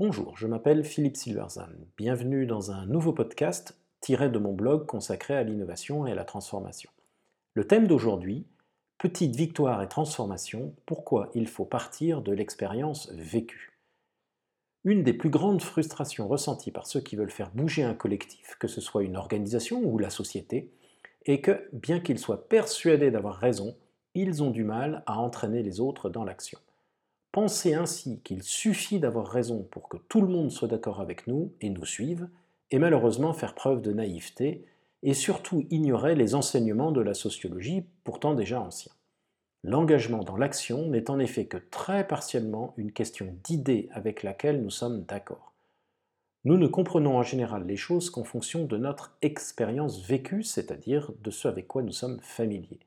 Bonjour, je m'appelle Philippe Silverzan. Bienvenue dans un nouveau podcast tiré de mon blog consacré à l'innovation et à la transformation. Le thème d'aujourd'hui, Petite victoire et transformation, pourquoi il faut partir de l'expérience vécue. Une des plus grandes frustrations ressenties par ceux qui veulent faire bouger un collectif, que ce soit une organisation ou la société, est que, bien qu'ils soient persuadés d'avoir raison, ils ont du mal à entraîner les autres dans l'action. Penser ainsi qu'il suffit d'avoir raison pour que tout le monde soit d'accord avec nous et nous suive, et malheureusement faire preuve de naïveté, et surtout ignorer les enseignements de la sociologie pourtant déjà anciens. L'engagement dans l'action n'est en effet que très partiellement une question d'idée avec laquelle nous sommes d'accord. Nous ne comprenons en général les choses qu'en fonction de notre expérience vécue, c'est-à-dire de ce avec quoi nous sommes familiers.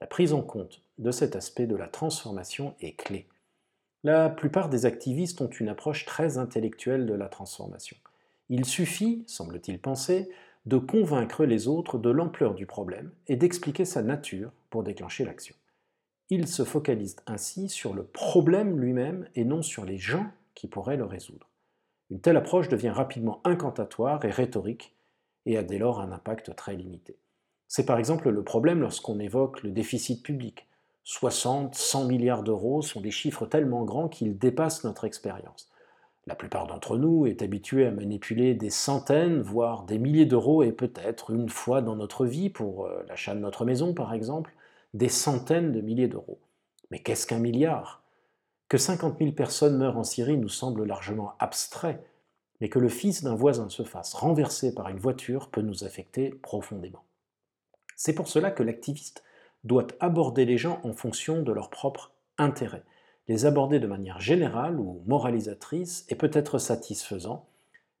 La prise en compte de cet aspect de la transformation est clé. La plupart des activistes ont une approche très intellectuelle de la transformation. Il suffit, semble-t-il penser, de convaincre les autres de l'ampleur du problème et d'expliquer sa nature pour déclencher l'action. Ils se focalisent ainsi sur le problème lui-même et non sur les gens qui pourraient le résoudre. Une telle approche devient rapidement incantatoire et rhétorique et a dès lors un impact très limité. C'est par exemple le problème lorsqu'on évoque le déficit public. 60, 100 milliards d'euros sont des chiffres tellement grands qu'ils dépassent notre expérience. La plupart d'entre nous est habitué à manipuler des centaines, voire des milliers d'euros et peut-être une fois dans notre vie, pour euh, l'achat de notre maison par exemple, des centaines de milliers d'euros. Mais qu'est-ce qu'un milliard? Que 50 000 personnes meurent en Syrie nous semble largement abstrait, mais que le fils d'un voisin se fasse renverser par une voiture peut nous affecter profondément. C'est pour cela que l'activiste doit aborder les gens en fonction de leur propre intérêt. Les aborder de manière générale ou moralisatrice est peut-être satisfaisant,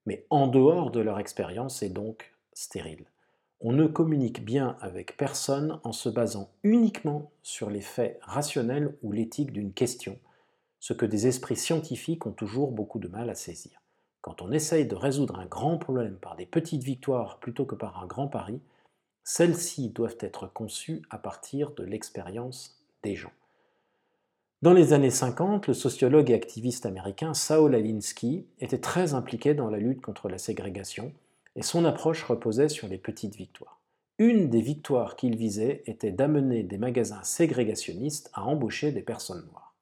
mais en dehors de leur expérience est donc stérile. On ne communique bien avec personne en se basant uniquement sur les faits rationnels ou l'éthique d'une question, ce que des esprits scientifiques ont toujours beaucoup de mal à saisir. Quand on essaye de résoudre un grand problème par des petites victoires plutôt que par un grand pari, celles-ci doivent être conçues à partir de l'expérience des gens. Dans les années 50, le sociologue et activiste américain Saul Alinsky était très impliqué dans la lutte contre la ségrégation et son approche reposait sur les petites victoires. Une des victoires qu'il visait était d'amener des magasins ségrégationnistes à embaucher des personnes noires.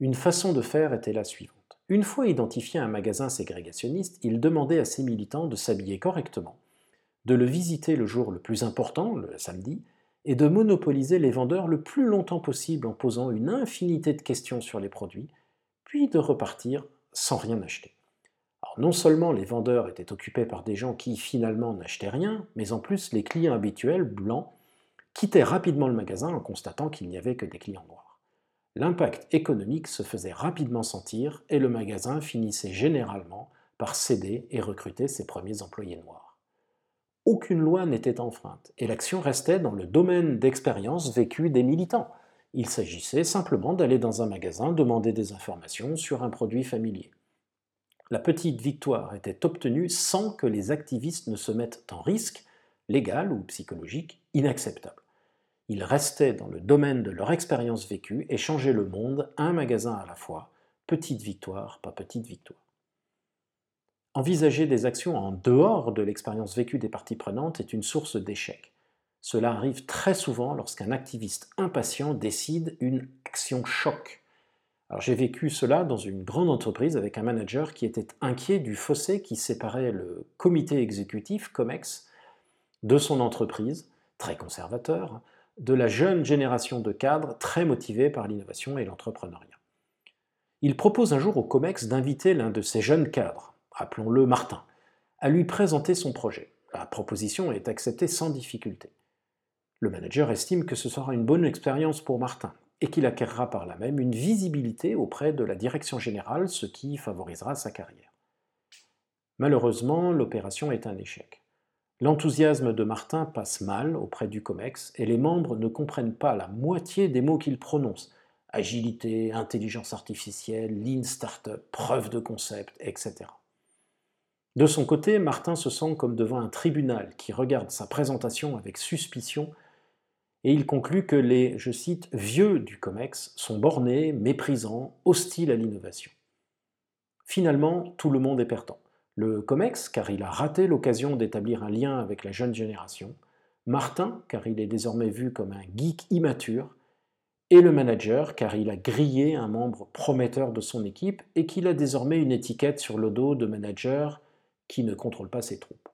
Une façon de faire était la suivante. Une fois identifié un magasin ségrégationniste, il demandait à ses militants de s'habiller correctement de le visiter le jour le plus important, le samedi, et de monopoliser les vendeurs le plus longtemps possible en posant une infinité de questions sur les produits, puis de repartir sans rien acheter. Alors non seulement les vendeurs étaient occupés par des gens qui finalement n'achetaient rien, mais en plus les clients habituels, blancs, quittaient rapidement le magasin en constatant qu'il n'y avait que des clients noirs. L'impact économique se faisait rapidement sentir et le magasin finissait généralement par céder et recruter ses premiers employés noirs aucune loi n'était enfreinte, et l'action restait dans le domaine d'expérience vécue des militants. Il s'agissait simplement d'aller dans un magasin demander des informations sur un produit familier. La petite victoire était obtenue sans que les activistes ne se mettent en risque, légal ou psychologique, inacceptable. Ils restaient dans le domaine de leur expérience vécue et changeaient le monde un magasin à la fois, petite victoire, pas petite victoire. Envisager des actions en dehors de l'expérience vécue des parties prenantes est une source d'échec. Cela arrive très souvent lorsqu'un activiste impatient décide une action choc. J'ai vécu cela dans une grande entreprise avec un manager qui était inquiet du fossé qui séparait le comité exécutif, COMEX, de son entreprise, très conservateur, de la jeune génération de cadres très motivés par l'innovation et l'entrepreneuriat. Il propose un jour au COMEX d'inviter l'un de ces jeunes cadres, appelons-le Martin, à lui présenter son projet. La proposition est acceptée sans difficulté. Le manager estime que ce sera une bonne expérience pour Martin et qu'il acquérera par là même une visibilité auprès de la direction générale, ce qui favorisera sa carrière. Malheureusement, l'opération est un échec. L'enthousiasme de Martin passe mal auprès du COMEX et les membres ne comprennent pas la moitié des mots qu'il prononce. Agilité, intelligence artificielle, lean startup, preuve de concept, etc. De son côté, Martin se sent comme devant un tribunal qui regarde sa présentation avec suspicion et il conclut que les, je cite, vieux du COMEX sont bornés, méprisants, hostiles à l'innovation. Finalement, tout le monde est perdant. Le COMEX, car il a raté l'occasion d'établir un lien avec la jeune génération, Martin, car il est désormais vu comme un geek immature, et le manager, car il a grillé un membre prometteur de son équipe et qu'il a désormais une étiquette sur le dos de manager qui ne contrôle pas ses troupes.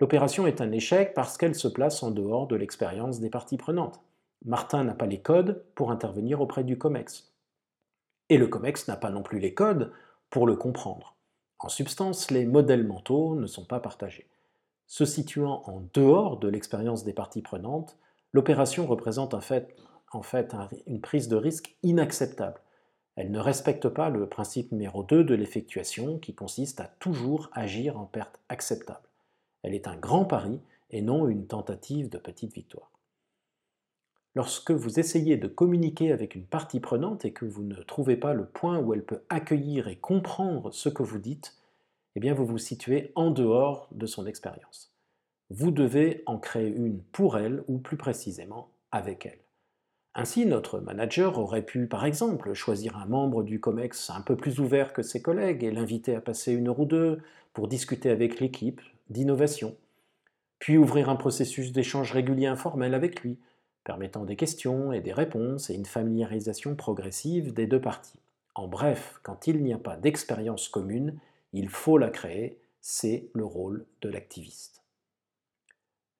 L'opération est un échec parce qu'elle se place en dehors de l'expérience des parties prenantes. Martin n'a pas les codes pour intervenir auprès du COMEX. Et le COMEX n'a pas non plus les codes pour le comprendre. En substance, les modèles mentaux ne sont pas partagés. Se situant en dehors de l'expérience des parties prenantes, l'opération représente en fait, une prise de risque inacceptable. Elle ne respecte pas le principe numéro 2 de l'effectuation qui consiste à toujours agir en perte acceptable. Elle est un grand pari et non une tentative de petite victoire. Lorsque vous essayez de communiquer avec une partie prenante et que vous ne trouvez pas le point où elle peut accueillir et comprendre ce que vous dites, eh bien vous vous situez en dehors de son expérience. Vous devez en créer une pour elle ou plus précisément avec elle. Ainsi, notre manager aurait pu, par exemple, choisir un membre du COMEX un peu plus ouvert que ses collègues et l'inviter à passer une heure ou deux pour discuter avec l'équipe d'innovation, puis ouvrir un processus d'échange régulier informel avec lui, permettant des questions et des réponses et une familiarisation progressive des deux parties. En bref, quand il n'y a pas d'expérience commune, il faut la créer, c'est le rôle de l'activiste.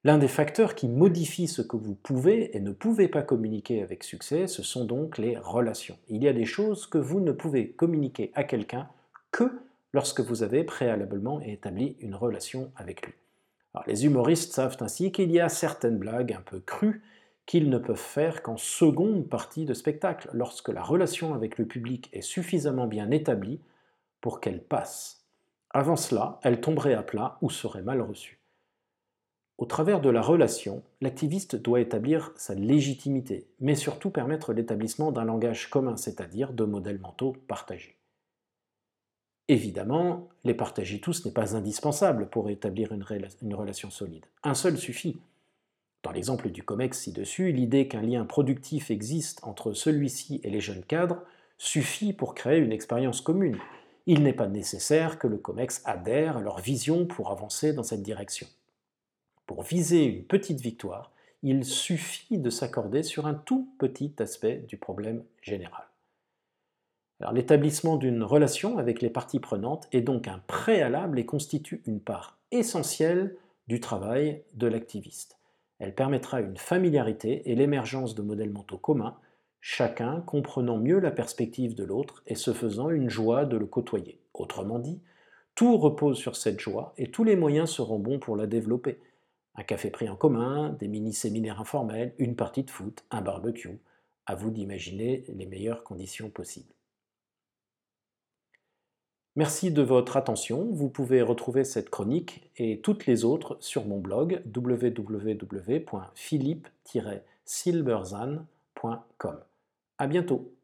L'un des facteurs qui modifie ce que vous pouvez et ne pouvez pas communiquer avec succès, ce sont donc les relations. Il y a des choses que vous ne pouvez communiquer à quelqu'un que lorsque vous avez préalablement établi une relation avec lui. les humoristes savent ainsi qu'il y a certaines blagues un peu crues qu'ils ne peuvent faire qu'en seconde partie de spectacle, lorsque la relation avec le public est suffisamment bien établie pour qu'elle passe. Avant cela, elle tomberait à plat ou serait mal reçue. Au travers de la relation, l'activiste doit établir sa légitimité, mais surtout permettre l'établissement d'un langage commun, c'est-à-dire de modèles mentaux partagés. Évidemment, les partager tous n'est pas indispensable pour établir une, une, relation solide. Un seul suffit. Dans l'exemple du COMEX ci-dessus, l'idée qu'un lien productif existe entre celui-ci et les jeunes cadres suffit pour créer une expérience commune. Il n'est pas nécessaire que le COMEX adhère à leur vision pour avancer dans cette direction. Pour viser une petite victoire, il suffit de s'accorder sur un tout petit aspect du problème général. L'établissement d'une relation avec les parties prenantes est donc un préalable et constitue une part essentielle du travail de l'activiste. Elle permettra une familiarité et l'émergence de modèles mentaux communs, chacun comprenant mieux la perspective de l'autre et se faisant une joie de le côtoyer. Autrement dit, tout repose sur cette joie et tous les moyens seront bons pour la développer, un café pris en commun, des mini-séminaires informels, une partie de foot, un barbecue. À vous d'imaginer les meilleures conditions possibles. Merci de votre attention. Vous pouvez retrouver cette chronique et toutes les autres sur mon blog www.philippe-silberzan.com. À bientôt.